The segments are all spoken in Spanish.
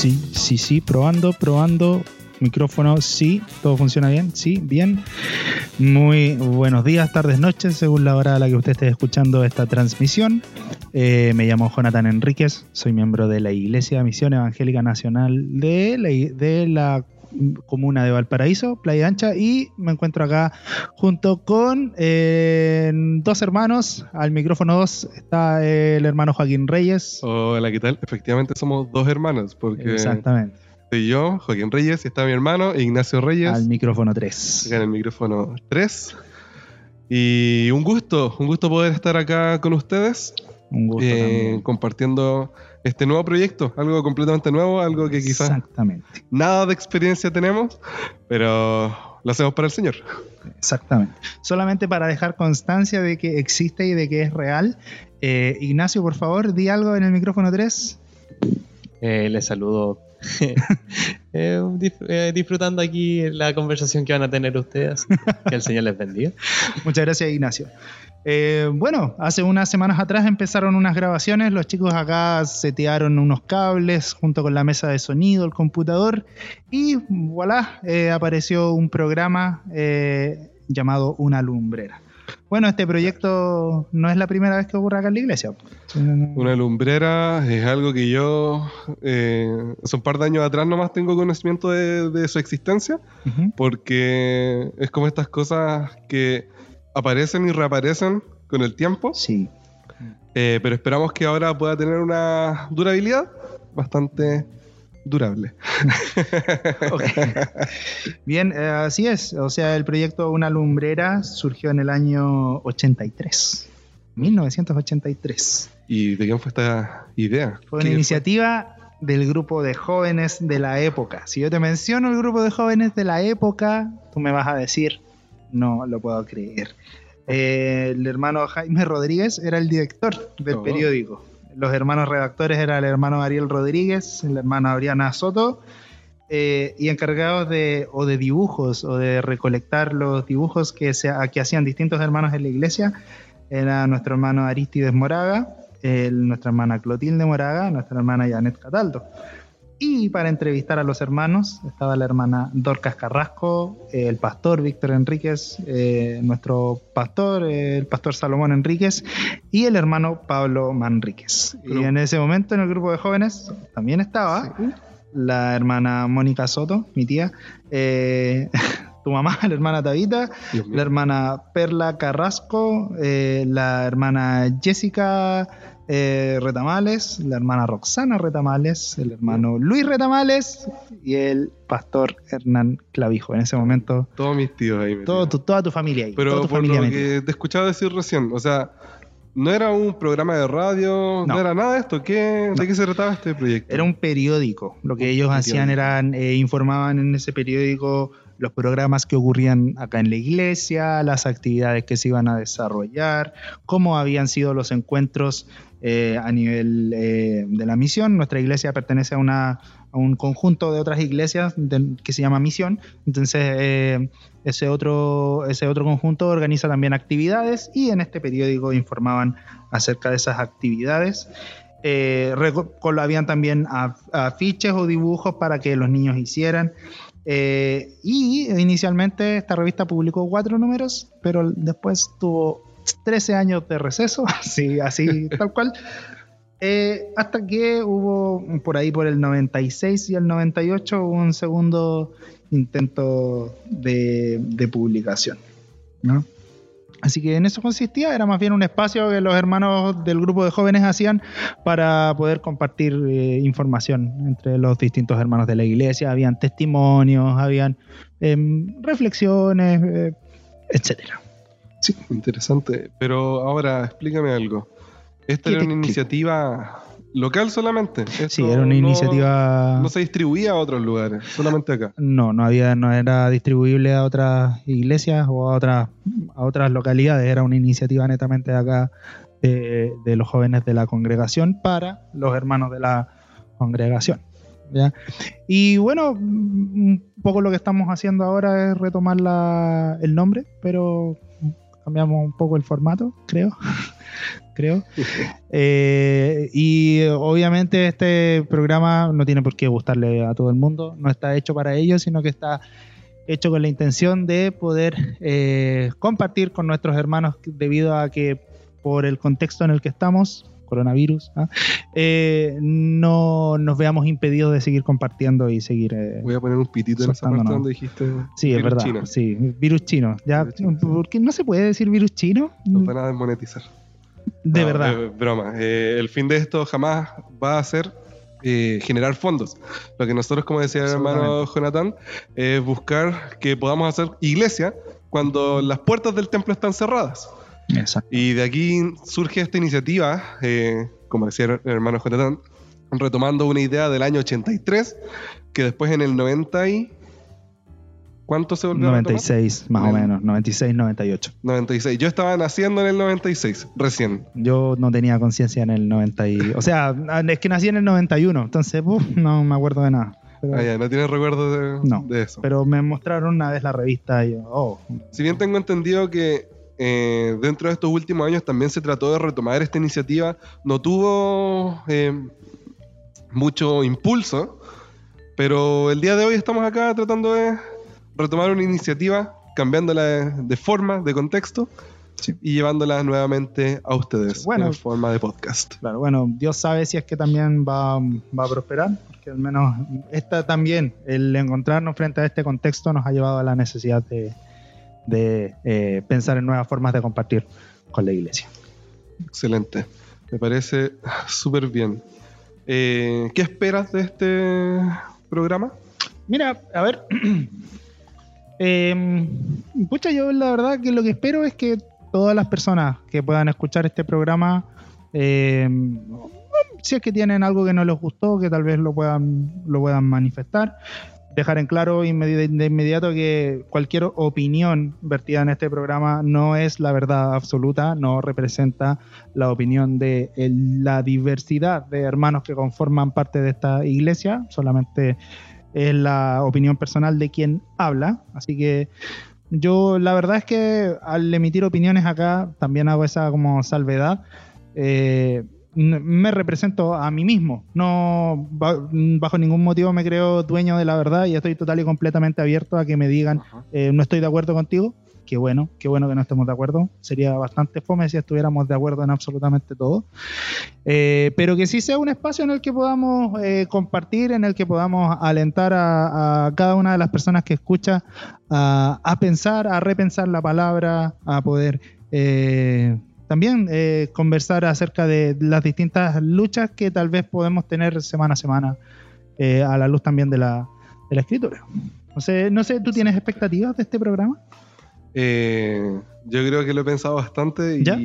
Sí, sí, sí, probando, probando. Micrófono, sí, todo funciona bien, sí, bien. Muy buenos días, tardes, noches, según la hora a la que usted esté escuchando esta transmisión. Eh, me llamo Jonathan Enríquez, soy miembro de la Iglesia Misión Evangélica Nacional de la, de la comuna de Valparaíso, Playa Ancha, y me encuentro acá junto con eh, dos hermanos. Al micrófono 2 está el hermano Joaquín Reyes. Hola, ¿qué tal? Efectivamente somos dos hermanos, porque Exactamente. soy yo, Joaquín Reyes, y está mi hermano Ignacio Reyes, Al micrófono 3. acá en el micrófono 3. Y un gusto, un gusto poder estar acá con ustedes, Un gusto eh, compartiendo este nuevo proyecto, algo completamente nuevo, algo que quizás Exactamente, nada de experiencia tenemos, pero lo hacemos para el Señor. exactamente. Solamente para dejar constancia de que existe y de que es real. eh, Ignacio, por favor, di algo en el micrófono 3. Eh, les saludo. Eh, dif- eh, disfrutando aquí la conversación que van a tener ustedes. Que el Señor les bendiga. Muchas gracias, Ignacio. Eh, bueno, hace unas semanas atrás empezaron unas grabaciones. Los chicos acá setearon unos cables junto con la mesa de sonido, el computador. Y voilà, eh, apareció un programa eh, llamado Una Lumbrera. Bueno, este proyecto no es la primera vez que ocurre acá en la iglesia. Una lumbrera es algo que yo, eh, hace un par de años atrás nomás tengo conocimiento de, de su existencia, porque es como estas cosas que aparecen y reaparecen con el tiempo, Sí, eh, pero esperamos que ahora pueda tener una durabilidad bastante durable. Ok. Bien, eh, así es. O sea, el proyecto Una Lumbrera surgió en el año 83. 1983. ¿Y de quién fue esta idea? Fue una ¿Qué iniciativa del grupo de jóvenes de la época. Si yo te menciono el grupo de jóvenes de la época, tú me vas a decir, no lo puedo creer. Eh, el hermano Jaime Rodríguez era el director del Oh. periódico. Los hermanos redactores eran el hermano Ariel Rodríguez, la hermana Adriana Soto, eh, y encargados de o de dibujos o de recolectar los dibujos que, se, que hacían distintos hermanos en la iglesia era nuestro hermano Aristides Moraga, el- nuestra hermana Clotilde Moraga, nuestra hermana Janet Cataldo. Y para entrevistar a los hermanos estaba la hermana Dorcas Carrasco, eh, el pastor Víctor Enríquez, eh, nuestro pastor, eh, el pastor Salomón Enríquez, y el hermano Pablo Manríquez. Y en ese momento en el grupo de jóvenes también estaba la hermana Mónica Soto, mi tía, eh, tu mamá, la hermana Tabita, la hermana Perla Carrasco, eh, la hermana Jessica eh, Retamales, la hermana Roxana Retamales, el hermano Luis Retamales y el pastor Hernán Clavijo. En ese momento, Todos mis tíos ahí. metidos. todo tu- toda tu familia ahí. Pero toda tu por familia lo metida. que te escuchaba decir recién, o sea, no era un programa de radio, no, No. era nada de esto. ¿Qué, No. ¿De qué se trataba este proyecto? Era un periódico. Lo que ellos hacían eran, eh, informaban en ese periódico los programas que ocurrían acá en la iglesia, las actividades que se iban a desarrollar, cómo habían sido los encuentros eh, a nivel eh, de la misión. Nuestra iglesia pertenece a, un conjunto de otras iglesias que se llama Misión. Entonces, eh, ese, otro, ese otro conjunto organiza también actividades y en este periódico informaban acerca de esas actividades. Eh, habían también af- afiches o dibujos para que los niños hicieran. Eh, y inicialmente esta revista publicó cuatro números, pero después tuvo 13 años de receso, así, así tal cual. Eh, hasta que hubo por ahí por el 96 y el 98 hubo un segundo intento de, de publicación. ¿no? Así que en eso consistía, era más bien un espacio que los hermanos del grupo de jóvenes hacían para poder compartir eh, información entre los distintos hermanos de la iglesia. Habían testimonios, habían em, reflexiones, eh, etcétera. Sí, interesante. Pero ahora, explícame algo. ¿Esta ¿Qué era una explico? iniciativa local solamente? Sí, era una no- iniciativa... No se distribuía a otros lugares, solamente acá. No, no había, no era distribuible a otras iglesias o a otras, a otras localidades. Era una iniciativa netamente de acá de, de los jóvenes de la congregación para los hermanos de la congregación. ¿ya? Y bueno, un poco lo que estamos haciendo ahora es retomar la- el nombre, pero cambiamos un poco el formato, creo. Creo. Eh, y obviamente este programa no tiene por qué gustarle a todo el mundo, no está hecho para ellos, sino que está hecho con la intención de poder eh, compartir con nuestros hermanos debido a que por el contexto en el que estamos, coronavirus, ¿ah? eh, no nos veamos impedidos de seguir compartiendo y seguir... eh, Voy a poner un pitito en esa parte donde dijiste. sí, es verdad. chino. Sí, virus chino. Ya, Virus chino. ¿Por qué no se puede decir virus chino? Nos van a desmonetizar. De No, verdad. eh, broma. Eh, el fin de esto jamás va a ser eh, generar fondos. Lo que nosotros, como decía el hermano Jonathan, es buscar que podamos hacer iglesia cuando las puertas del templo están cerradas. Exacto. Y de aquí surge esta iniciativa, eh, como decía el hermano Jonathan, retomando una idea del año 83, que después en el 90 y... ¿Cuánto se volvió a retomar? 96, más o menos. 96, 98. 96. Yo estaba naciendo en el 96, recién. Yo no tenía conciencia en el 90 y... O sea, es que nací en el 91, entonces uf, no me acuerdo de nada. Pero, Ah, ya, no tienes recuerdo de, No. de eso. pero me mostraron una vez la revista y oh, Si bien tengo entendido que eh, dentro de estos últimos años también se trató de retomar esta iniciativa, no tuvo eh, mucho impulso, pero el día de hoy estamos acá tratando de retomar una iniciativa, cambiándola de, de forma, de contexto Sí. y llevándola nuevamente a ustedes Bueno. en forma de podcast. Claro, bueno, Dios sabe si es que también va, va a prosperar, porque al menos esta también, el encontrarnos frente a este contexto nos ha llevado a la necesidad de, de, eh, pensar en nuevas formas de compartir con la iglesia. Excelente. Me parece súper bien. Eh, ¿Qué esperas de este programa? Mira, a ver. eh, pucha, yo la verdad que lo que espero es que todas las personas que puedan escuchar este programa, eh, si es que tienen algo que no les gustó, que tal vez lo puedan, lo puedan manifestar. Dejar en claro de inmediato que cualquier opinión vertida en este programa no es la verdad absoluta, no representa la opinión de la diversidad de hermanos que conforman parte de esta iglesia, solamente es la opinión personal de quien habla. Así que yo la verdad es que al emitir opiniones acá también hago esa como salvedad. Eh, me represento a mí mismo. No ba- bajo ningún motivo me creo dueño de la verdad y estoy total y completamente abierto a que me digan eh, no estoy de acuerdo contigo. Qué bueno, qué bueno que no estemos de acuerdo. Sería bastante fome si estuviéramos de acuerdo en absolutamente todo. Eh, pero que sí sea un espacio en el que podamos eh, compartir, en el que podamos alentar a, cada una de las personas que escucha a, a pensar, a repensar la palabra, a poder eh, también conversar acerca de las distintas luchas que tal vez podemos tener semana a semana a la luz también de la, de la escritura. No sé, no sé, ¿tú tienes expectativas de este programa? Eh, yo creo que lo he pensado bastante y ¿Ya?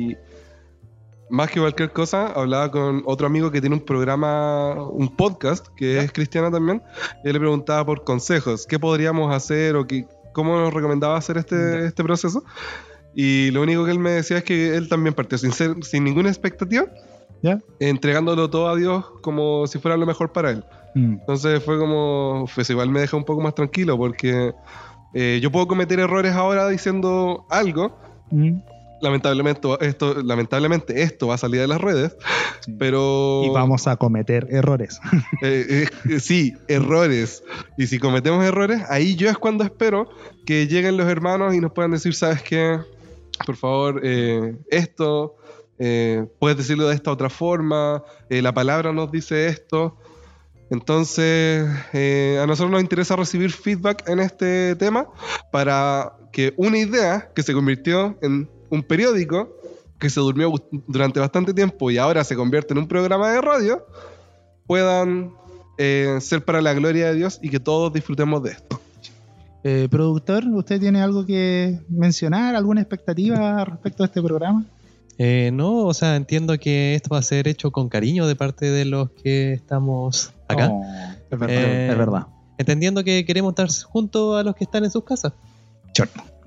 más que cualquier cosa, hablaba con otro amigo que tiene un programa, un podcast, que es cristiano también, y él le preguntaba por consejos, qué podríamos hacer o qué, cómo nos recomendaba hacer este, este proceso. Y lo único que él me decía es que él también partió sin, ser, sin ninguna expectativa, ¿Ya? entregándolo todo a Dios como si fuera lo mejor para él. Mm, Entonces fue como, pues igual me deja un poco más tranquilo porque eh, yo puedo cometer errores ahora diciendo algo. mm, Lamentablemente esto, lamentablemente esto va a salir de las redes, sí. pero... Y vamos a cometer errores. eh, eh, sí, errores. Y si cometemos errores, ahí yo es cuando espero que lleguen los hermanos y nos puedan decir, ¿sabes qué? Por favor, esto, puedes decirlo de esta otra forma, la palabra nos dice esto. Entonces, eh, a nosotros nos interesa recibir feedback en este tema para que una idea que se convirtió en un periódico, que se durmió durante bastante tiempo y ahora se convierte en un programa de radio, puedan eh, ser para la gloria de Dios y que todos disfrutemos de esto. Eh, productor, ¿usted tiene algo que mencionar? ¿Alguna expectativa respecto a este programa? Eh, no, o sea, entiendo que esto va a ser hecho con cariño de parte de los que estamos acá. Oh, es verdad. Eh, es verdad. Entendiendo que queremos estar junto a los que están en sus casas.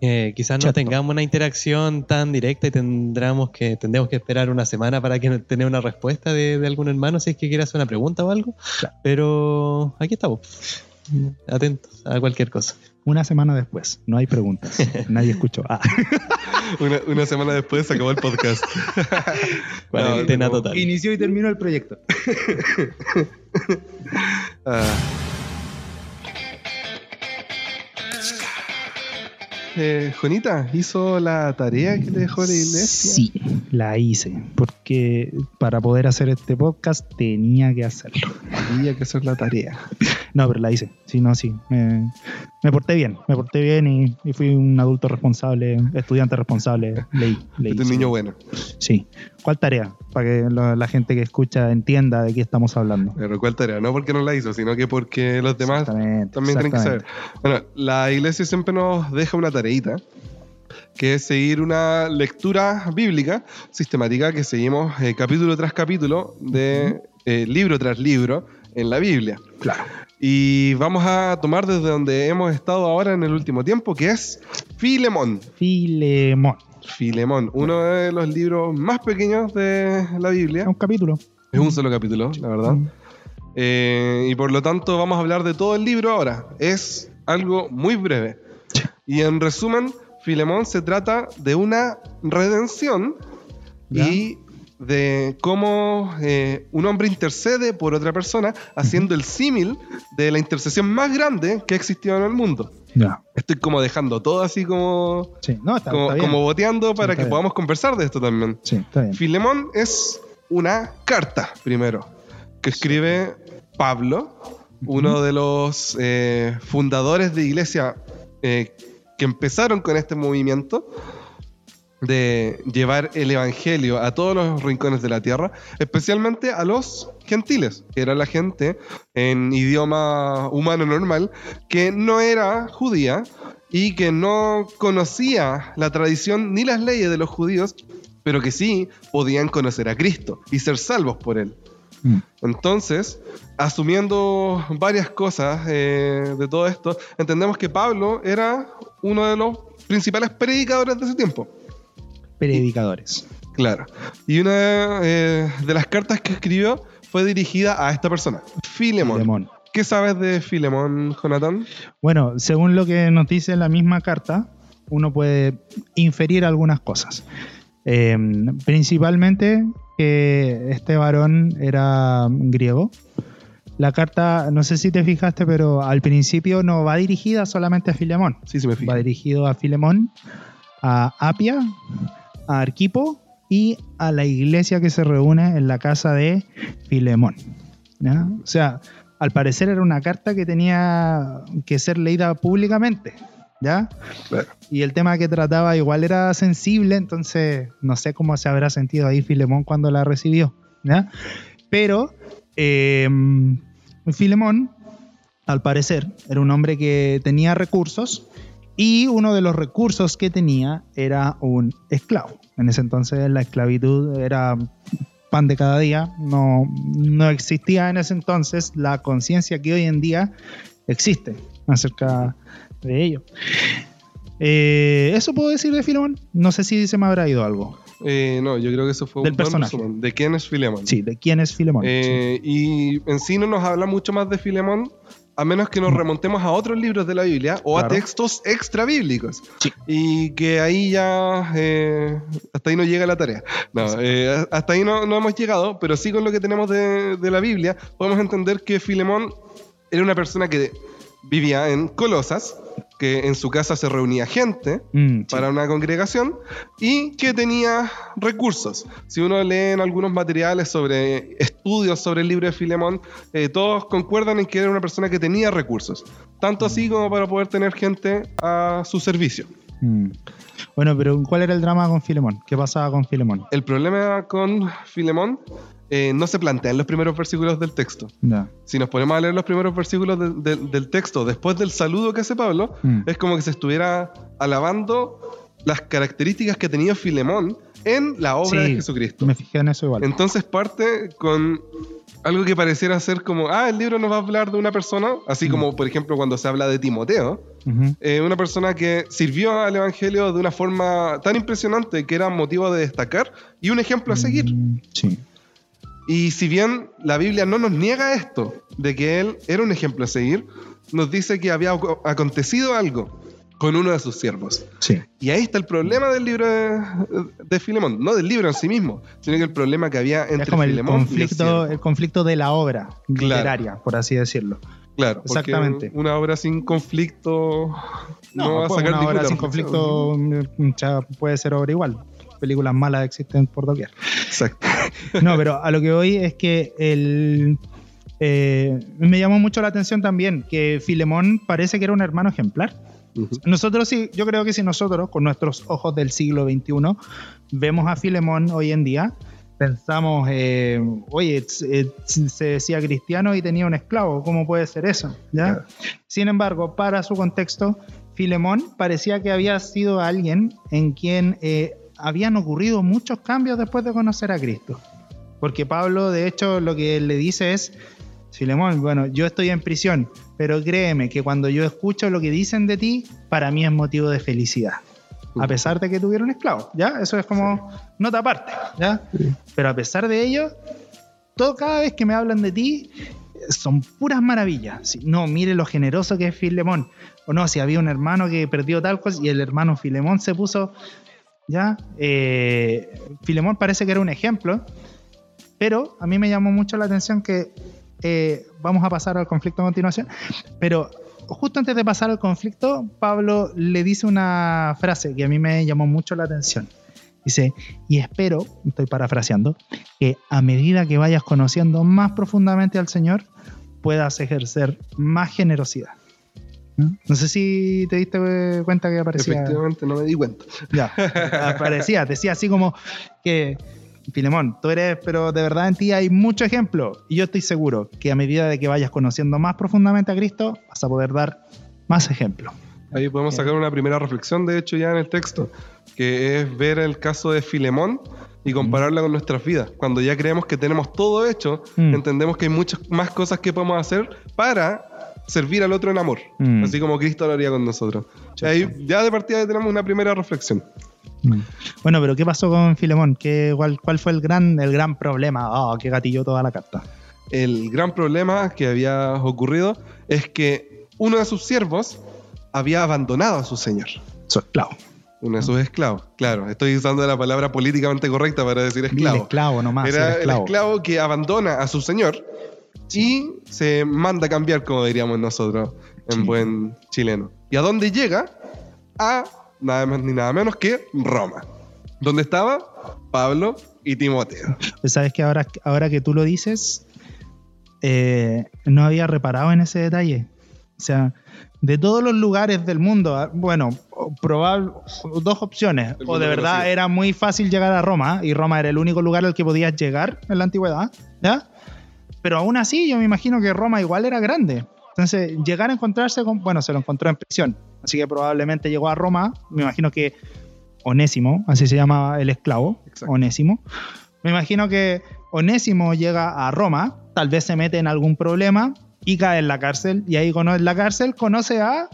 Eh, quizás no Cierto. tengamos una interacción tan directa y tendremos que, tendremos que esperar una semana para que tener una respuesta de, de algún hermano si es que quiere hacer una pregunta o algo. Claro. Pero aquí estamos. atentos a cualquier cosa. Una semana después, no hay preguntas. Nadie escuchó. Ah. Una, una semana después se acabó el podcast. Cuarentena no. total. Inició y terminó el proyecto. Ah. Eh, Jonita, ¿hizo la tarea que le dejó la iglesia? Sí, la hice. Porque para poder hacer este podcast tenía que hacerlo. Había que hacer la tarea. No, pero la hice. Sí, no, sí. Me, me porté bien. Me porté bien y, y fui un adulto responsable, estudiante responsable. Leí. leí Este sí. niño bueno. Sí. ¿Cuál tarea? Para que la gente que escucha entienda de qué estamos hablando. Pero ¿cuál tarea? No porque no la hizo, sino que porque los demás también tienen que saber. Bueno, la iglesia siempre nos deja una tareita, que es seguir una lectura bíblica sistemática que seguimos eh, capítulo tras capítulo, de eh, libro tras libro en la Biblia. Claro. Y vamos a tomar desde donde hemos estado ahora en el último tiempo, que es Filemón. Filemón. Filemón, uno de los libros más pequeños de la Biblia. Es un capítulo. Es un solo capítulo, la verdad. Mm. Eh, y por lo tanto vamos a hablar de todo el libro ahora. Es algo muy breve. Y en resumen, Filemón se trata de una redención Ya. y de cómo eh, un hombre intercede por otra persona haciendo el símil de la intercesión más grande que ha existido en el mundo. Estoy como dejando todo así como, Sí, no, está, como, está bien. como boteando para está que bien. podamos conversar de esto también. Sí, está bien. Filemón es una carta, primero, que escribe Pablo, uno de los eh, fundadores de iglesia eh, que empezaron con este movimiento de llevar el evangelio a todos los rincones de la tierra, especialmente a los gentiles, que era la gente en idioma humano normal, que no era judía y que no conocía la tradición ni las leyes de los judíos, pero que sí podían conocer a Cristo y ser salvos por él. Mm. Entonces, asumiendo varias cosas eh, de todo esto, entendemos que Pablo era uno de los principales predicadores de ese tiempo. Predicadores. Claro. Y una eh, de las cartas que escribió fue dirigida a esta persona, Filemón. Filemón. ¿Qué sabes de Filemón, Jonathan? Bueno, según lo que nos dice la misma carta, uno puede inferir algunas cosas. Eh, principalmente que este varón era griego. La carta, no sé si te fijaste, pero al principio no va dirigida solamente a Filemón. Sí, se me Va fija. dirigido a Filemón, a Apia, a Arquipo y a la iglesia que se reúne en la casa de Filemón. O sea, al parecer era una carta que tenía que ser leída públicamente. ¿Ya? Claro. Y el tema que trataba igual era sensible, entonces no sé cómo se habrá sentido ahí Filemón cuando la recibió. ¿ya? Pero eh, Filemón, al parecer, era un hombre que tenía recursos y uno de los recursos que tenía era un esclavo. En ese entonces la esclavitud era pan de cada día, no, no existía en ese entonces la conciencia que hoy en día existe acerca de ello. Eh, eso puedo decir de Filemón. No sé si se me habrá ido algo. Eh, no, yo creo que eso fue Del un personaje. resumen. ¿De quién es Filemón? Sí, de quién es Filemón. Eh, Y en sí no nos habla mucho más de Filemón, a menos que nos remontemos a otros libros de la Biblia o a textos extra bíblicos. Sí. Y que ahí ya, eh, hasta ahí no llega la tarea. No, eh, hasta ahí no, no hemos llegado, pero sí con lo que tenemos de, de la Biblia, podemos entender que Filemón era una persona que vivía en Colosas, que en su casa se reunía gente, Mm, sí. para una congregación y que tenía recursos. Si uno lee en algunos materiales sobre estudios sobre el libro de Filemón, eh, todos concuerdan en que era una persona que tenía recursos, tanto así como para poder tener gente a su servicio. Mm. Bueno, pero ¿cuál era el drama con Filemón? ¿Qué pasaba con Filemón? El problema con Filemón eh, no se plantea en los primeros versículos del texto. Ya. Si nos ponemos a leer los primeros versículos de- de- del texto después del saludo que hace Pablo, Mm. es como que se estuviera alabando las características que tenía Filemón en la obra Sí, de Jesucristo. Me fijé en eso igual. Entonces parte con algo que pareciera ser como, ah, el libro nos va a hablar de una persona, así Mm. como por ejemplo cuando se habla de Timoteo, eh, una persona que sirvió al Evangelio de una forma tan impresionante que era motivo de destacar y un ejemplo a seguir. Mm, Sí. Y si bien la Biblia no nos niega esto, de que él era un ejemplo a seguir, nos dice que había aco- acontecido algo con uno de sus siervos. Sí. Y ahí está el problema del libro de, de Filemón. No del libro en sí mismo, sino que el problema que había entre es como el Filemón y el conflicto, el conflicto de la obra Claro. literaria, por así decirlo. Claro, Exactamente. Una obra sin conflicto no, va a pues sacar una obra sin conflicto mm, ya puede ser obra igual. Películas malas existen por doquier. Exacto. No, pero a lo que voy es que el, eh, me llamó mucho la atención también que Filemón parece que era un hermano ejemplar. Nosotros sí, yo creo que si nosotros, con nuestros ojos del siglo XXI, vemos a Filemón hoy en día, pensamos, eh, oye, se decía cristiano y tenía un esclavo, ¿cómo puede ser eso? ¿Ya? Sin embargo, para su contexto, Filemón parecía que había sido alguien en quien eh, habían ocurrido muchos cambios después de conocer a Cristo. Porque Pablo, de hecho, lo que le dice es, Filemón, bueno, yo estoy en prisión, pero créeme que cuando yo escucho lo que dicen de ti, para mí es motivo de felicidad. A pesar de que tuvieron esclavos, ¿ya? Eso es como nota aparte, ¿ya? Pero a pesar de ello, todo, cada vez que me hablan de ti, son puras maravillas. No, mire lo generoso que es Filemón. O no, si había un hermano que perdió tal cosa y el hermano Filemón se puso, ¿ya? Eh, Filemón parece que era un ejemplo, pero a mí me llamó mucho la atención que eh, vamos a pasar al conflicto a continuación, pero justo antes de pasar al conflicto, Pablo le dice una frase que a mí me llamó mucho la atención. Dice, y espero, estoy parafraseando, que a medida que vayas conociendo más profundamente al Señor, puedas ejercer más generosidad. ¿No? No sé si te diste cuenta que aparecía. Efectivamente, no me di cuenta. Ya, aparecía, decía así como que, Filemón, tú eres, pero de verdad en ti hay mucho ejemplo. Y yo estoy seguro que a medida de que vayas conociendo más profundamente a Cristo, vas a poder dar más ejemplo. Ahí podemos sacar una primera reflexión, de hecho, ya en el texto, que es ver el caso de Filemón y compararla con nuestras vidas. Cuando ya creemos que tenemos todo hecho, Mm. entendemos que hay muchas más cosas que podemos hacer para servir al otro en amor, Mm. así como Cristo lo haría con nosotros. Ahí ya de partida tenemos una primera reflexión. Mm. Bueno, pero ¿qué pasó con Filemón? ¿Qué, cuál, cuál fue el gran, el gran problema? Oh, que gatilló toda la carta. El gran problema que había ocurrido es que uno de sus siervos había abandonado a su señor. Su esclavo. Uno de sus esclavos. Claro, estoy usando la palabra políticamente correcta para decir El esclavo. esclavo nomás. Era el el esclavo. esclavo que abandona a su señor y se manda a cambiar, como diríamos nosotros en Sí. buen chileno. ¿Y a dónde llega? A nada más ni nada menos que Roma. ¿Dónde estaba? Pablo y Timoteo. Pues sabes que ahora, ahora que tú lo dices, eh, no había reparado en ese detalle. O sea, de todos los lugares del mundo, ah, bueno, probable, dos opciones. O de verdad conocido. era muy fácil llegar a Roma, y Roma era el único lugar al que podías llegar en la antigüedad, ¿ya? Pero aún así, yo me imagino que Roma igual era grande. Entonces, llegar a encontrarse con, bueno, se lo encontró en prisión. Así que probablemente llegó a Roma, me imagino que Onésimo, así se llama el esclavo, Exacto. Onésimo. Me imagino que Onésimo llega a Roma, tal vez se mete en algún problema y cae en la cárcel. Y ahí cono- en la cárcel conoce a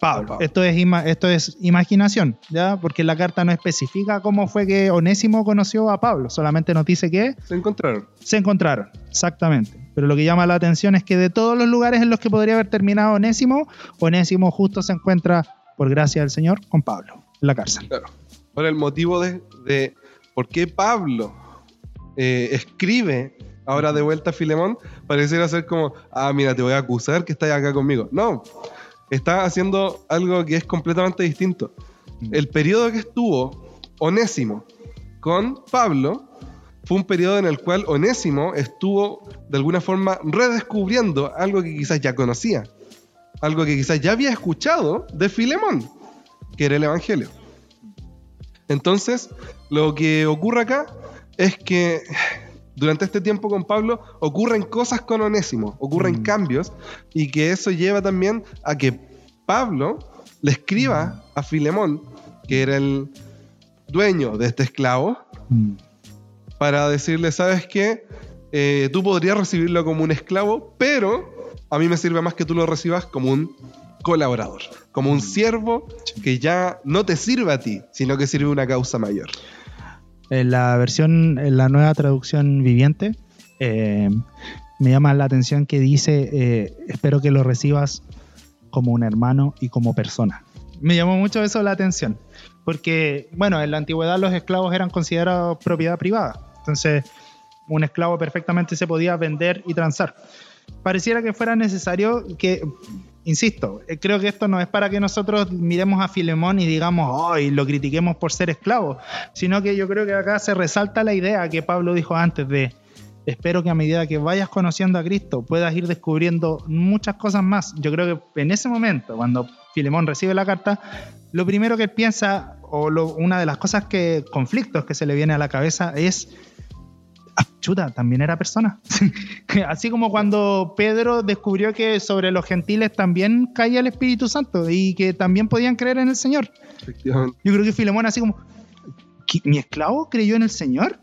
Pablo. Pablo. Esto, es ima- esto es imaginación, ¿ya? Porque la carta no especifica cómo fue que Onésimo conoció a Pablo, solamente nos dice que Se encontraron. se encontraron, exactamente. Pero lo que llama la atención es que de todos los lugares en los que podría haber terminado Onésimo, Onésimo justo se encuentra, por gracia del Señor, con Pablo en la cárcel. Claro. Ahora, el motivo de, de por qué Pablo eh, escribe ahora de vuelta a Filemón pareciera ser como, ah, mira, te voy a acusar que estás acá conmigo. No, está haciendo algo que es completamente distinto. El periodo que estuvo Onésimo con Pablo fue un periodo en el cual Onésimo estuvo de alguna forma redescubriendo algo que quizás ya conocía, algo que quizás ya había escuchado de Filemón, que era el Evangelio. Entonces, lo que ocurre acá es que durante este tiempo con Pablo ocurren cosas con Onésimo, ocurren Mm. cambios y que eso lleva también a que Pablo le escriba a Filemón, que era el dueño de este esclavo, Mm. Para decirle, ¿sabes qué? Eh, tú podrías recibirlo como un esclavo, pero a mí me sirve más que tú lo recibas como un colaborador, como un siervo que ya no te sirve a ti, sino que sirve a una causa mayor. En la versión, en la nueva traducción viviente, eh, me llama la atención que dice, eh, espero que lo recibas como un hermano y como persona. Me llamó mucho eso la atención, porque, bueno, en la antigüedad los esclavos eran considerados propiedad privada, entonces un esclavo perfectamente se podía vender y transar. Pareciera que fuera necesario que, insisto, eh, creo que esto no es para que nosotros miremos a Filemón y digamos, ¡ay! lo critiquemos por ser esclavo, sino que yo creo que acá se resalta la idea que Pablo dijo antes de, espero que a medida que vayas conociendo a Cristo puedas ir descubriendo muchas cosas más. Yo creo que en ese momento, cuando Filemón recibe la carta, lo primero que piensa, o una de las cosas que, conflictos que se le viene a la cabeza es, chuta, también era persona. Así como cuando Pedro descubrió que sobre los gentiles también caía el Espíritu Santo y que también podían creer en el Señor. Yo creo que Filemón así como, ¿mi esclavo creyó en el Señor?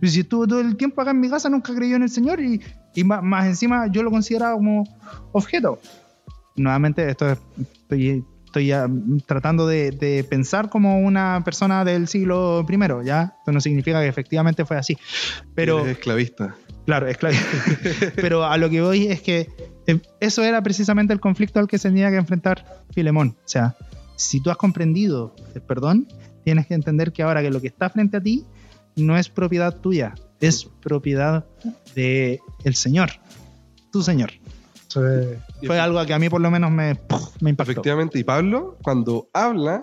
Pues si estuvo todo el tiempo acá en mi casa, nunca creyó en el Señor y, y más, más, encima yo lo consideraba como objeto. Nuevamente, esto es, estoy, estoy ya tratando de, de, pensar como una persona del siglo I, ¿ya? Esto no significa que efectivamente fue así. Pero, Eres esclavista. Claro, esclavista. pero a lo que voy es que eh, eso era precisamente el conflicto al que se tenía que enfrentar Filemón. O sea, si tú has comprendido el perdón, tienes que entender que ahora que lo que está frente a ti no es propiedad tuya, es propiedad del el Señor, tu Señor. Fue, fue algo que a mí por lo menos me, me impactó. Efectivamente, y Pablo cuando habla,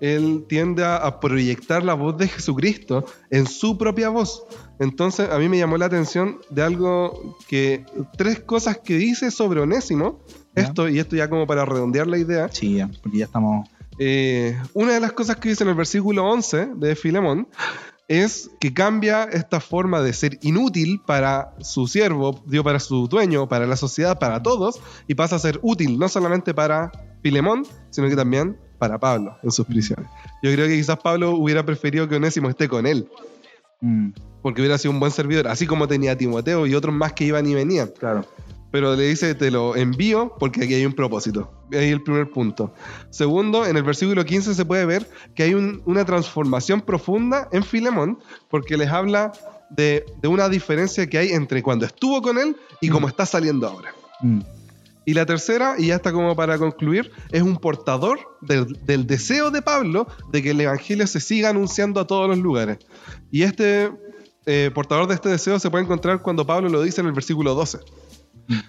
él tiende a, a, proyectar la voz de Jesucristo en su propia voz. Entonces a mí me llamó la atención de algo que, tres cosas que dice sobre Onésimo, ¿Ya? esto, y esto ya como para redondear la idea. Sí, ya, porque ya estamos... Eh, una de las cosas que dice en el versículo 11 de Filemón es que cambia esta forma de ser inútil para su siervo, digo, para su dueño, para la sociedad, para todos, y pasa a ser útil no solamente para Filemón, sino que también para Pablo en sus prisiones. Yo creo que quizás Pablo hubiera preferido que Onésimo esté con él, mm. porque hubiera sido un buen servidor, así como tenía Timoteo y otros más que iban y venían. Claro pero le dice, te lo envío porque aquí hay un propósito. Ahí el primer punto. Segundo, en el versículo 15 se puede ver que hay un, una transformación profunda en Filemón, porque les habla de, de, una diferencia que hay entre cuando estuvo con él y cómo está saliendo ahora. Mm. Y la tercera, y ya está como para concluir, es un portador del, del deseo de Pablo de que el Evangelio se siga anunciando a todos los lugares. Y este eh, portador de este deseo se puede encontrar cuando Pablo lo dice en el versículo 12.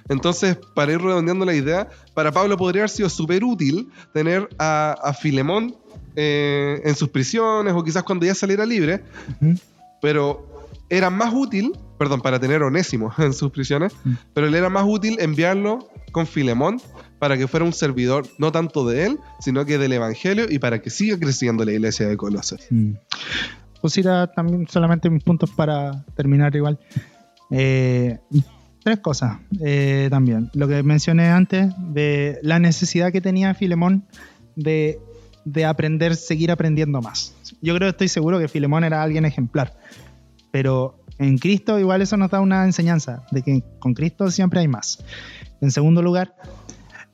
Entonces, para ir redondeando la idea, para Pablo podría haber sido súper útil tener a, a Filemón eh, en sus prisiones o quizás cuando ya saliera libre, uh -huh. pero era más útil, perdón, para tener Onésimo en sus prisiones, uh -huh. pero le era más útil enviarlo con Filemón para que fuera un servidor no tanto de él, sino que del Evangelio y para que siga creciendo la iglesia de Colosas. Mm. Pues también solamente mis puntos para terminar igual. Eh, tres cosas eh, también. Lo que mencioné antes de la necesidad que tenía Filemón de, de, aprender, seguir aprendiendo más. Yo creo, estoy seguro que Filemón era alguien ejemplar, pero en Cristo igual eso nos da una enseñanza de que con Cristo siempre hay más. En segundo lugar,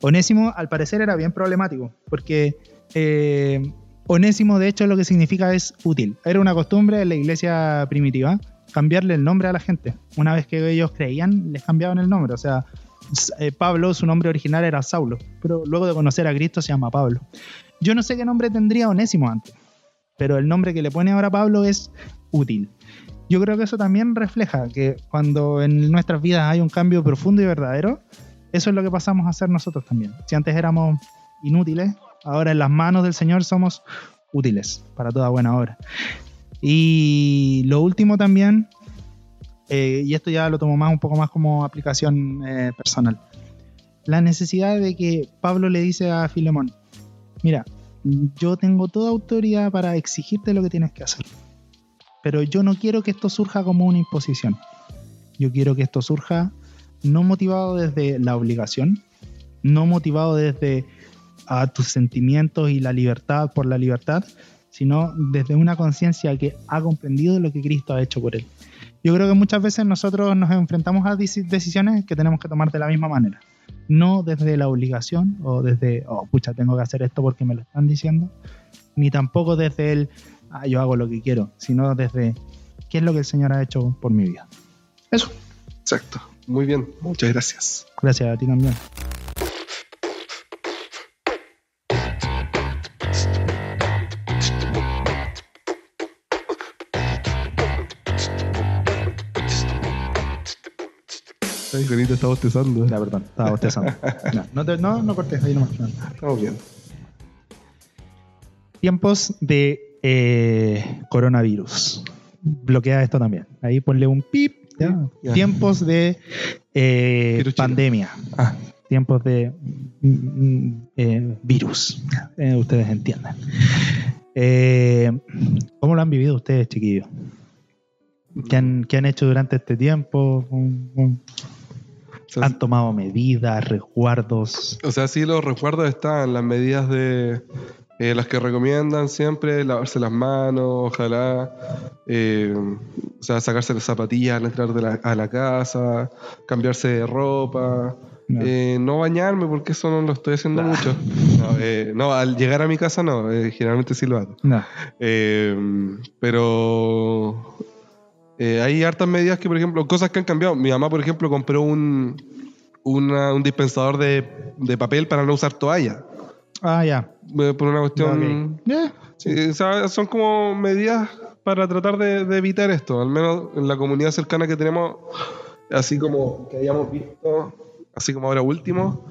Onésimo al parecer era bien problemático, porque eh, Onésimo de hecho lo que significa es útil. Era una costumbre en la iglesia primitiva cambiarle el nombre a la gente. Una vez que ellos creían, les cambiaban el nombre. O sea, eh, Pablo, su nombre original era Saulo, pero luego de conocer a Cristo se llama Pablo. Yo no sé qué nombre tendría Onésimo antes, pero el nombre que le pone ahora Pablo es útil. Yo creo que eso también refleja que cuando en nuestras vidas hay un cambio profundo y verdadero, eso es lo que pasamos a hacer nosotros también. Si antes éramos inútiles, ahora en las manos del Señor somos útiles para toda buena obra. Y lo último también, eh, y esto ya lo tomo más un poco más como aplicación eh, personal, la necesidad de que Pablo le dice a Filemón, mira, yo tengo toda autoridad para exigirte lo que tienes que hacer, pero yo no quiero que esto surja como una imposición, yo quiero que esto surja no motivado desde la obligación, no motivado desde a tus sentimientos y la libertad por la libertad, sino desde una conciencia que ha comprendido lo que Cristo ha hecho por él. Yo creo que muchas veces nosotros nos enfrentamos a decisiones que tenemos que tomar de la misma manera, no desde la obligación o desde, oh, pucha, tengo que hacer esto porque me lo están diciendo, ni tampoco desde el, ah, yo hago lo que quiero, sino desde, ¿qué es lo que el Señor ha hecho por mi vida? Eso. Exacto. Muy bien, muchas gracias. Gracias a ti también. Está bostezando. Ya, perdón, estaba bostezando. No, no, te- no, no cortes, ahí nomás. no. Estamos bien. Tiempos de eh, coronavirus. Bloquea esto también. Ahí ponle un pip. Tiempos de eh, pandemia. Ah, Tiempos de mm, mm, eh, virus. Ustedes entienden. Eh, ¿Cómo lo han vivido ustedes, chiquillos? ¿Qué han, qué han hecho durante este tiempo? O sea, ¿Han tomado medidas, resguardos? O sea, sí, los recuerdos están, las medidas de eh, las que recomiendan siempre, lavarse las manos, ojalá, eh, o sea, sacarse las zapatillas al entrar de la- a la casa, cambiarse de ropa, No. eh, no bañarme porque eso no lo estoy haciendo mucho. No, eh, no, al llegar a mi casa no, eh, generalmente sí lo hago. No. Eh, pero eh, hay hartas medidas que, por ejemplo, cosas que han cambiado. Mi mamá, por ejemplo, compró un, una- un dispensador de, de papel para no usar toalla. Ah, ya. Eh, Por una cuestión... Sí, o sea, son como medidas para tratar de, de evitar esto. Al menos en la comunidad cercana que tenemos, así como que hayamos visto, así como ahora último,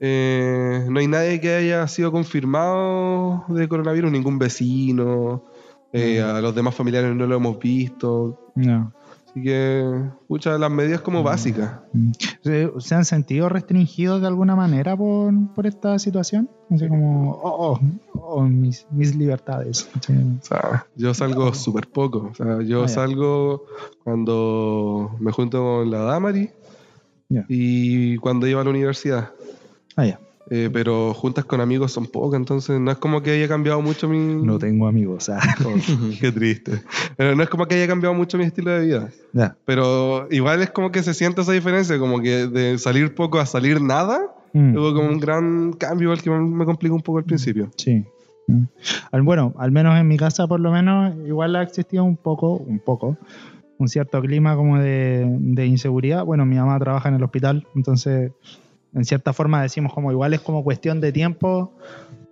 eh, no hay nadie que haya sido confirmado de coronavirus, ningún vecino, eh, a los demás familiares no lo hemos visto. No. Así que, muchas de las medidas como básicas. Mm. ¿Se, se han sentido restringidos de alguna manera por, por esta situación? Así como, oh, oh, oh, mis, mis libertades. Sí. O sea, yo salgo súper poco. O sea, yo Ah, salgo cuando me junto con la Damari y cuando iba a la universidad. Ah, ya. Eh, pero juntas con amigos son pocas, entonces no es como que haya cambiado mucho mi... No tengo amigos. ah. Oh, qué triste. Pero no es como que haya cambiado mucho mi estilo de vida. Ya. Pero igual es como que se siente esa diferencia, como que de salir poco a salir nada, Mm. hubo como un gran cambio igual que me complicó un poco al principio. Sí. Mm. Al- Bueno, al menos en mi casa, por lo menos, igual ha existido un poco, un poco, un cierto clima como de, de inseguridad. Bueno, mi mamá trabaja en el hospital, entonces, en cierta forma decimos como igual es como cuestión de tiempo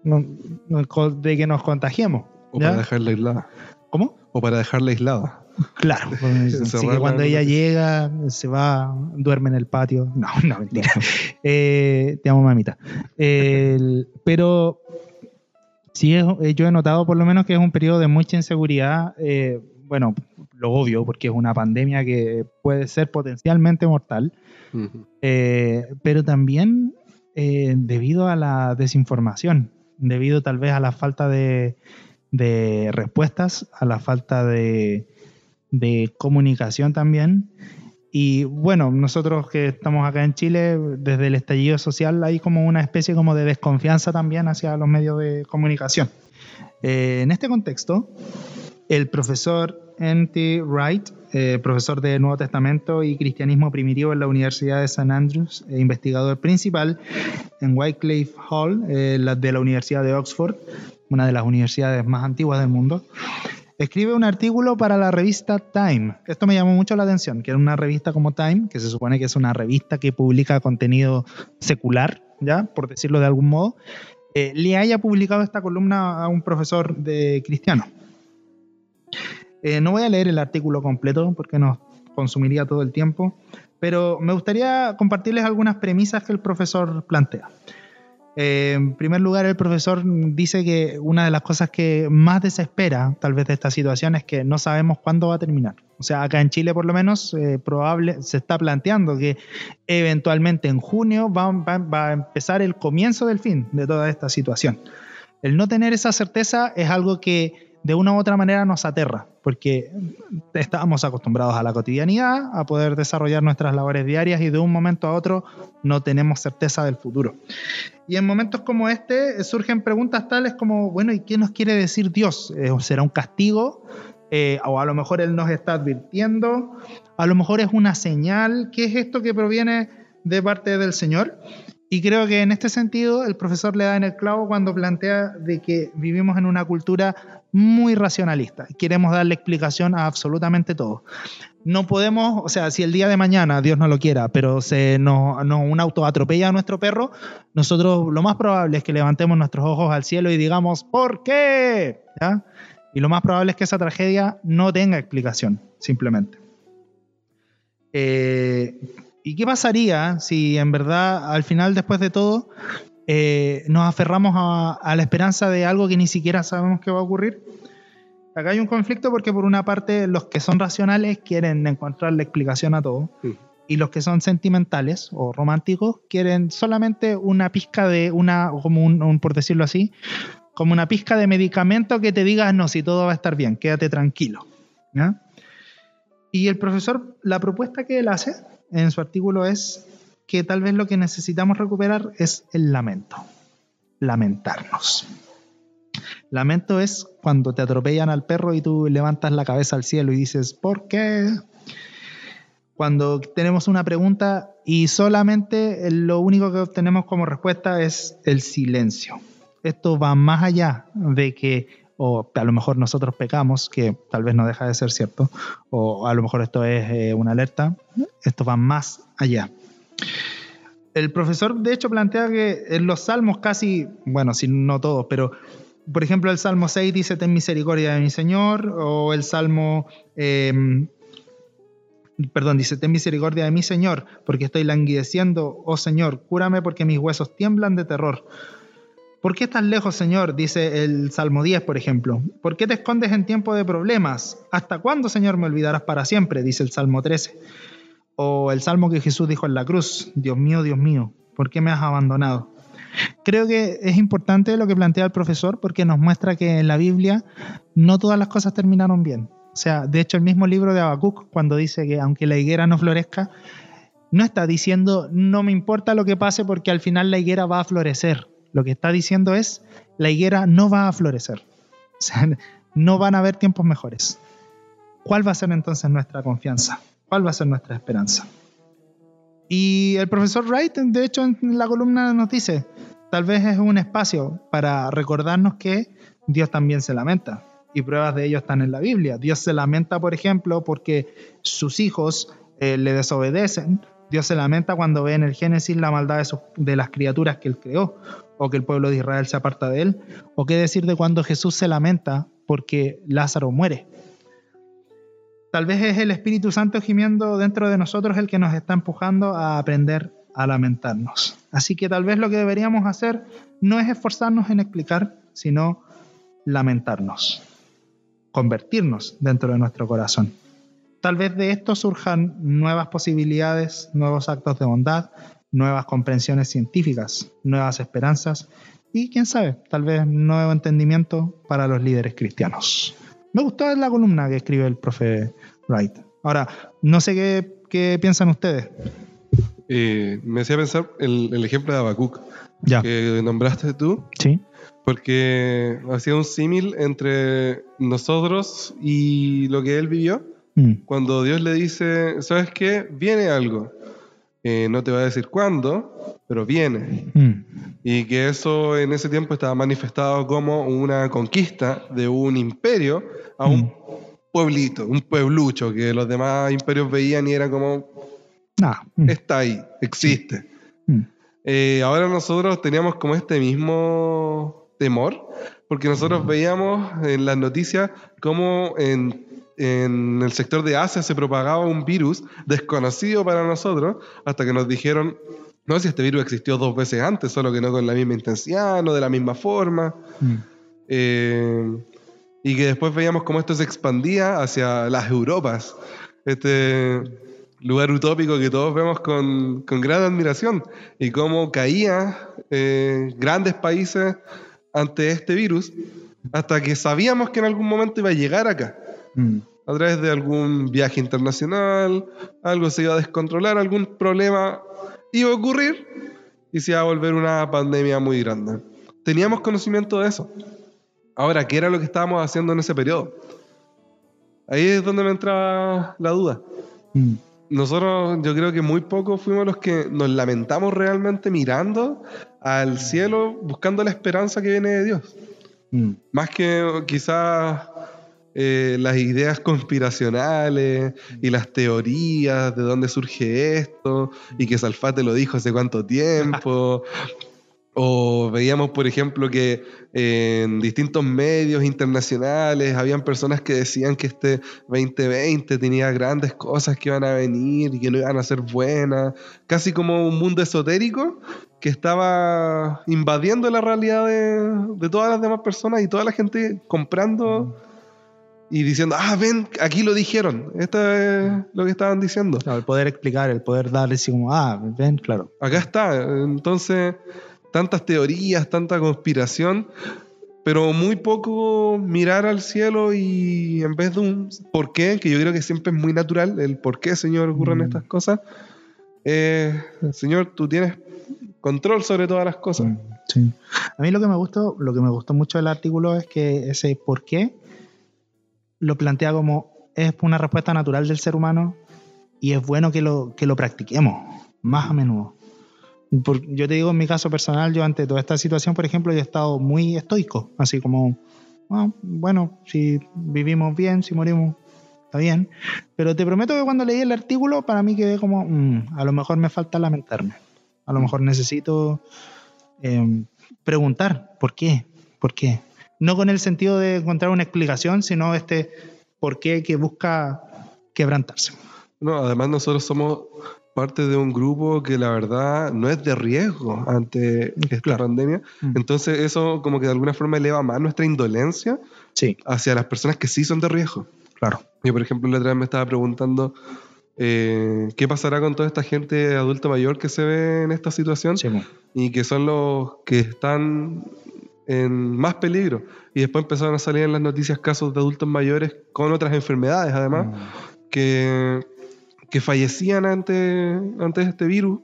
de que nos contagiemos. O ¿ya? para dejarla aislada. ¿Cómo? O para dejarla aislada. Claro. pues, así que cuando ella llega, se va, duerme en el patio. No, no, mentira. Eh, te amo, mamita. Pero sí, es- eh, yo he notado por lo menos que es un periodo de mucha inseguridad. eh, bueno, lo obvio, porque es una pandemia que puede ser potencialmente mortal. Eh, pero también eh, debido a la desinformación, debido tal vez a la falta de, de respuestas, a la falta de, de comunicación también. Y bueno, nosotros que estamos acá en Chile, desde el estallido social hay como una especie como de desconfianza también hacia los medios de comunicación. Eh, en este contexto, el profesor N.T. Wright, eh, profesor de Nuevo Testamento y Cristianismo Primitivo en la Universidad de St. Andrews, e investigador principal en Wycliffe Hall, eh, de la Universidad de Oxford, una de las universidades más antiguas del mundo, escribe un artículo para la revista Time. Esto me llamó mucho la atención, que era una revista como Time, que se supone que es una revista que publica contenido secular, ¿ya? Por decirlo de algún modo, eh, le haya publicado esta columna a un profesor de cristiano. Eh, no voy a leer el artículo completo porque nos consumiría todo el tiempo, pero me gustaría compartirles algunas premisas que el profesor plantea. Eh, en primer lugar, el profesor dice que una de las cosas que más desespera tal vez de esta situación es que no sabemos cuándo va a terminar. O sea, acá en Chile por lo menos eh, probable, se está planteando que eventualmente en junio va, va- va a empezar el comienzo del fin de toda esta situación. El no tener esa certeza es algo que de una u otra manera nos aterra, porque estábamos acostumbrados a la cotidianidad, a poder desarrollar nuestras labores diarias y de un momento a otro no tenemos certeza del futuro. Y en momentos como este eh, surgen preguntas tales como, bueno, ¿y qué nos quiere decir Dios? Eh, ¿Será un castigo? Eh, o a lo mejor Él nos está advirtiendo, a lo mejor es una señal, ¿qué es esto que proviene de parte del Señor? Y creo que en este sentido el profesor le da en el clavo cuando plantea de que vivimos en una cultura muy racionalista. Queremos darle explicación a absolutamente todo. No podemos, o sea, si el día de mañana, Dios no lo quiera, pero se nos, nos- un auto atropella a nuestro perro, nosotros lo más probable es que levantemos nuestros ojos al cielo y digamos, ¿por qué? Y lo más probable es que esa tragedia no tenga explicación, simplemente. Eh, ¿Y qué pasaría si en verdad, al final, después de todo, eh, nos aferramos a, a la esperanza de algo que ni siquiera sabemos que va a ocurrir? Acá hay un conflicto porque por una parte los que son racionales quieren encontrar la explicación a todo Mm. y los que son sentimentales o románticos quieren solamente una pizca de una, como un, un- por decirlo así, como una pizca de medicamento que te diga, no, si todo va a estar bien, quédate tranquilo. ¿ya? Y el profesor, la propuesta que él hace en su artículo es que tal vez lo que necesitamos recuperar es el lamento, lamentarnos. Lamento es cuando te atropellan al perro y tú levantas la cabeza al cielo y dices, ¿por qué? Cuando tenemos una pregunta y solamente lo único que obtenemos como respuesta es el silencio. Esto va más allá de que, o a lo mejor nosotros pecamos, que tal vez no deja de ser cierto, o a lo mejor esto es eh, una alerta, esto va más allá. El profesor, de hecho, plantea que en los salmos casi, bueno, si no todos, pero por ejemplo, el Salmo 6 dice, ten misericordia de mi Señor, o el Salmo, eh, perdón, dice, ten misericordia de mi Señor, porque estoy languideciendo, oh Señor, cúrame porque mis huesos tiemblan de terror. ¿Por qué estás lejos, Señor? Dice el Salmo 10, por ejemplo. ¿Por qué te escondes en tiempo de problemas? ¿Hasta cuándo, Señor, me olvidarás para siempre? Dice el Salmo 13. O el Salmo que Jesús dijo en la cruz, Dios mío, Dios mío, ¿por qué me has abandonado? Creo que es importante lo que plantea el profesor porque nos muestra que en la Biblia no todas las cosas terminaron bien. O sea, de hecho el mismo libro de Habacuc, cuando dice que aunque la higuera no florezca, no está diciendo no me importa lo que pase porque al final la higuera va a florecer. Lo que está diciendo es la higuera no va a florecer. O sea, no van a haber tiempos mejores. ¿Cuál va a ser entonces nuestra confianza? ¿Cuál va a ser nuestra esperanza? Y el profesor Wright, de hecho, en la columna nos dice, tal vez es un espacio para recordarnos que Dios también se lamenta. Y pruebas de ello están en la Biblia. Dios se lamenta, por ejemplo, porque sus hijos eh, le desobedecen. Dios se lamenta cuando ve en el Génesis la maldad de, sus- de las criaturas que él creó, o que el pueblo de Israel se aparta de él. O qué decir de cuando Jesús se lamenta porque Lázaro muere. Tal vez es el Espíritu Santo gimiendo dentro de nosotros el que nos está empujando a aprender a lamentarnos. Así que tal vez lo que deberíamos hacer no es esforzarnos en explicar, sino lamentarnos, convertirnos dentro de nuestro corazón. Tal vez de esto surjan nuevas posibilidades, nuevos actos de bondad, nuevas comprensiones científicas, nuevas esperanzas y, quién sabe, tal vez nuevo entendimiento para los líderes cristianos. Me gustó la columna que escribe el profe Wright. Ahora, no sé qué, qué piensan ustedes. Eh, me hacía pensar el, el ejemplo de Habacuc Ya. que nombraste tú, Sí. porque hacía un símil entre nosotros y lo que él vivió. Mm, Cuando Dios le dice, ¿sabes qué? Viene algo. Eh, no te va a decir cuándo, pero viene. mm, Y que eso en ese tiempo estaba manifestado como una conquista de un imperio a un Mm. pueblito, un pueblucho, que los demás imperios veían y era como, mm, está ahí, existe. mm, Eh, ahora nosotros teníamos como este mismo temor, porque nosotros veíamos en las noticias cómo en, en el sector de Asia se propagaba un virus desconocido para nosotros, hasta que nos dijeron, no, si este virus existió dos veces antes, solo que no con la misma intensidad, no de la misma forma. mm. Eh, y que después veíamos cómo esto se expandía hacia las Europas. Este lugar utópico que todos vemos con, con gran admiración. Y cómo caía eh, grandes países ante este virus, hasta que sabíamos que en algún momento iba a llegar acá. Mm, A través de algún viaje internacional, algo se iba a descontrolar, algún problema iba a ocurrir y se iba a volver una pandemia muy grande. Teníamos conocimiento de eso. Ahora, ¿qué era lo que estábamos haciendo en ese periodo? Ahí es donde me entraba la duda. mm. nosotros yo creo que muy pocos fuimos los que nos lamentamos realmente mirando al cielo buscando la esperanza que viene de Dios. Mm. Más que quizás eh, las ideas conspiracionales y las teorías de dónde surge esto y que Salfate lo dijo hace cuánto tiempo. O veíamos, por ejemplo, que en distintos medios internacionales habían personas que decían que este 2020 tenía grandes cosas que iban a venir y que no iban a ser buenas. Casi como un mundo esotérico que estaba invadiendo la realidad de, de todas las demás personas y toda la gente comprando y diciendo, ah, ven, aquí lo dijeron. Esto es lo que estaban diciendo. Claro, el poder explicar, el poder dar así como, ah, ven, claro. Acá está. Entonces, tantas teorías, tanta conspiración, pero muy poco mirar al cielo y en vez de un por qué, que yo creo que siempre es muy natural, el por qué, Señor, ocurren Mm. estas cosas. eh, Señor, tú tienes control sobre todas las cosas. Mm, Sí. A mí lo que me gustó, lo que me gustó mucho del artículo es que ese por qué lo plantea como es una respuesta natural del ser humano y es bueno que lo, que lo practiquemos más a menudo. Por- yo te digo, en mi caso personal, yo ante toda esta situación, por ejemplo, yo he estado muy estoico, así como, ah, bueno, si vivimos bien, si morimos, está bien. Pero te prometo que cuando leí el artículo, para mí quedé como, "Mm, a lo mejor me falta lamentarme. A lo mejor necesito eh, preguntar por qué, por qué. No con el sentido de encontrar una explicación, sino este por qué que busca quebrantarse. No, además nosotros somos parte de un grupo que la verdad no es de riesgo ante esta Claro. pandemia. Mm. Entonces eso como que de alguna forma eleva más nuestra indolencia Sí, hacia las personas que sí son de riesgo. claro. Yo, por ejemplo, la otra vez me estaba preguntando eh, qué pasará con toda esta gente adulta mayor que se ve en esta situación Sí, y que son los que están en más peligro. Y después empezaron a salir en las noticias casos de adultos mayores con otras enfermedades, además, Mm. que, que fallecían ante, ante este virus.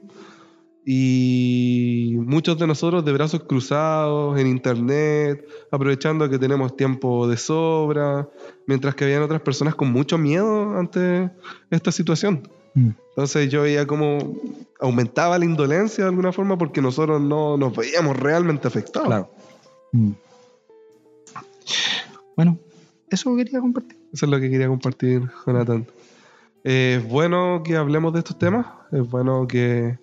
Y muchos de nosotros de brazos cruzados en internet, aprovechando que tenemos tiempo de sobra, mientras que habían otras personas con mucho miedo ante esta situación. Mm. Entonces yo veía cómo aumentaba la indolencia de alguna forma porque nosotros no nos veíamos realmente afectados. Claro. Mm. Bueno, eso quería compartir. Eso es lo que quería compartir, Jonathan. Es bueno que hablemos de estos temas, es bueno que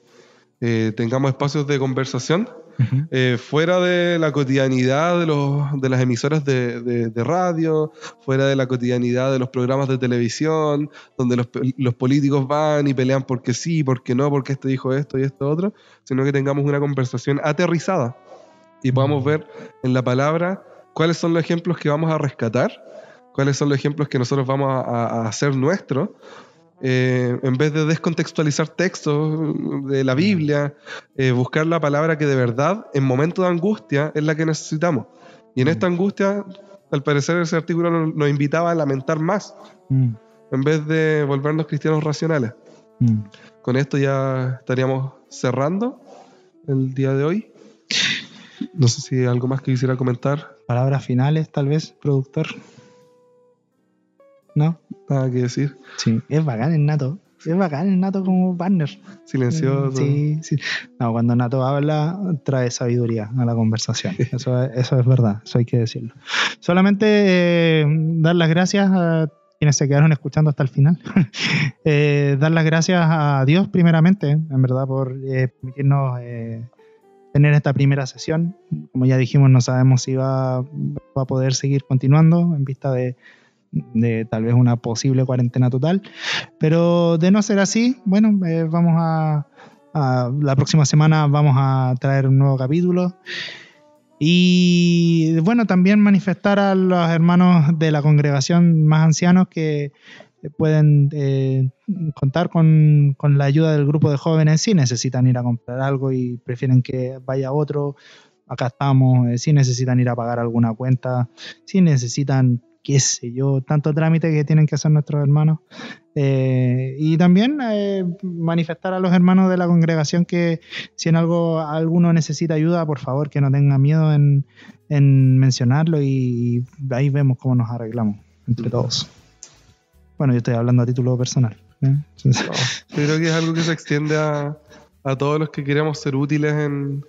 eh, tengamos espacios de conversación Ujú. eh, fuera de la cotidianidad de, los, de las emisoras de, de- de radio, fuera de la cotidianidad de los programas de televisión, donde los, los políticos van y pelean porque sí, porque no, porque este dijo esto y esto otro, sino que tengamos una conversación aterrizada y podamos ver en la palabra cuáles son los ejemplos que vamos a rescatar, cuáles son los ejemplos que nosotros vamos a- a hacer nuestros. Eh, en vez de descontextualizar textos de la Biblia, eh, buscar la palabra que de verdad en momentos de angustia es la que necesitamos. Y en esta angustia, al parecer ese artículo nos, nos invitaba a lamentar más, Mm. en vez de volvernos cristianos racionales. Mm. Con esto ya estaríamos cerrando el día de hoy. No sé si hay algo más que quisiera comentar. Palabras finales, tal vez, productor. ¿No? Nada que decir. Sí, es bacán el Nato. Es bacán el Nato como partner. Silencioso. Sí, sí. No, cuando Nato habla, trae sabiduría a la conversación. Eso es, eso es verdad, eso hay que decirlo. Solamente eh, dar las gracias a quienes se quedaron escuchando hasta el final. Eh, dar las gracias a Dios primeramente, en verdad, por eh, permitirnos eh, tener esta primera sesión. Como ya dijimos, no sabemos si va, va a poder seguir continuando en vista de, de tal vez una posible cuarentena total. Pero de no ser así, bueno, eh, vamos a, La próxima semana vamos a traer un nuevo capítulo. Y bueno, también manifestar a los hermanos de la congregación más ancianos que pueden eh, contar con, con la ayuda del grupo de jóvenes si necesitan ir a comprar algo y prefieren que vaya otro. Acá estamos, eh, si necesitan ir a pagar alguna cuenta, si necesitan, qué sé yo, tanto trámite que tienen que hacer nuestros hermanos. Eh, y también eh, manifestar a los hermanos de la congregación que si en algo alguno necesita ayuda, por favor que no tenga miedo en, en mencionarlo y ahí vemos cómo nos arreglamos entre todos. Bueno, yo estoy hablando a título personal. ¿eh? No, yo creo que es algo que se extiende a, a todos los que queremos ser útiles en,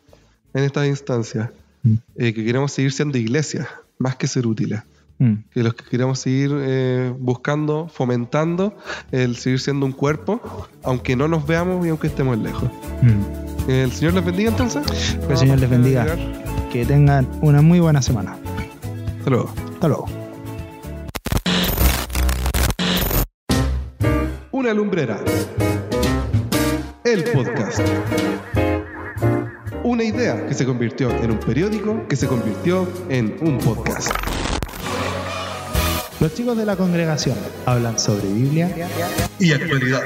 en estas instancias. Mm. Que queremos seguir siendo iglesia, más que ser útiles. Mm. Que los que queremos seguir eh, buscando, fomentando el seguir siendo un cuerpo, aunque no nos veamos y aunque estemos lejos. Mm. El Señor les bendiga entonces. Que el Señor les bendiga. Que tengan una muy buena semana. Hasta luego. Hasta luego. Una lumbrera. El podcast. Una idea que se convirtió en un periódico que se convirtió en un podcast. Los chicos de la congregación hablan sobre Biblia Y actualidad.